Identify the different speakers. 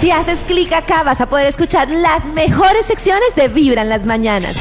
Speaker 1: Si haces clic acá vas a poder escuchar las mejores secciones de Vibra las mañanas.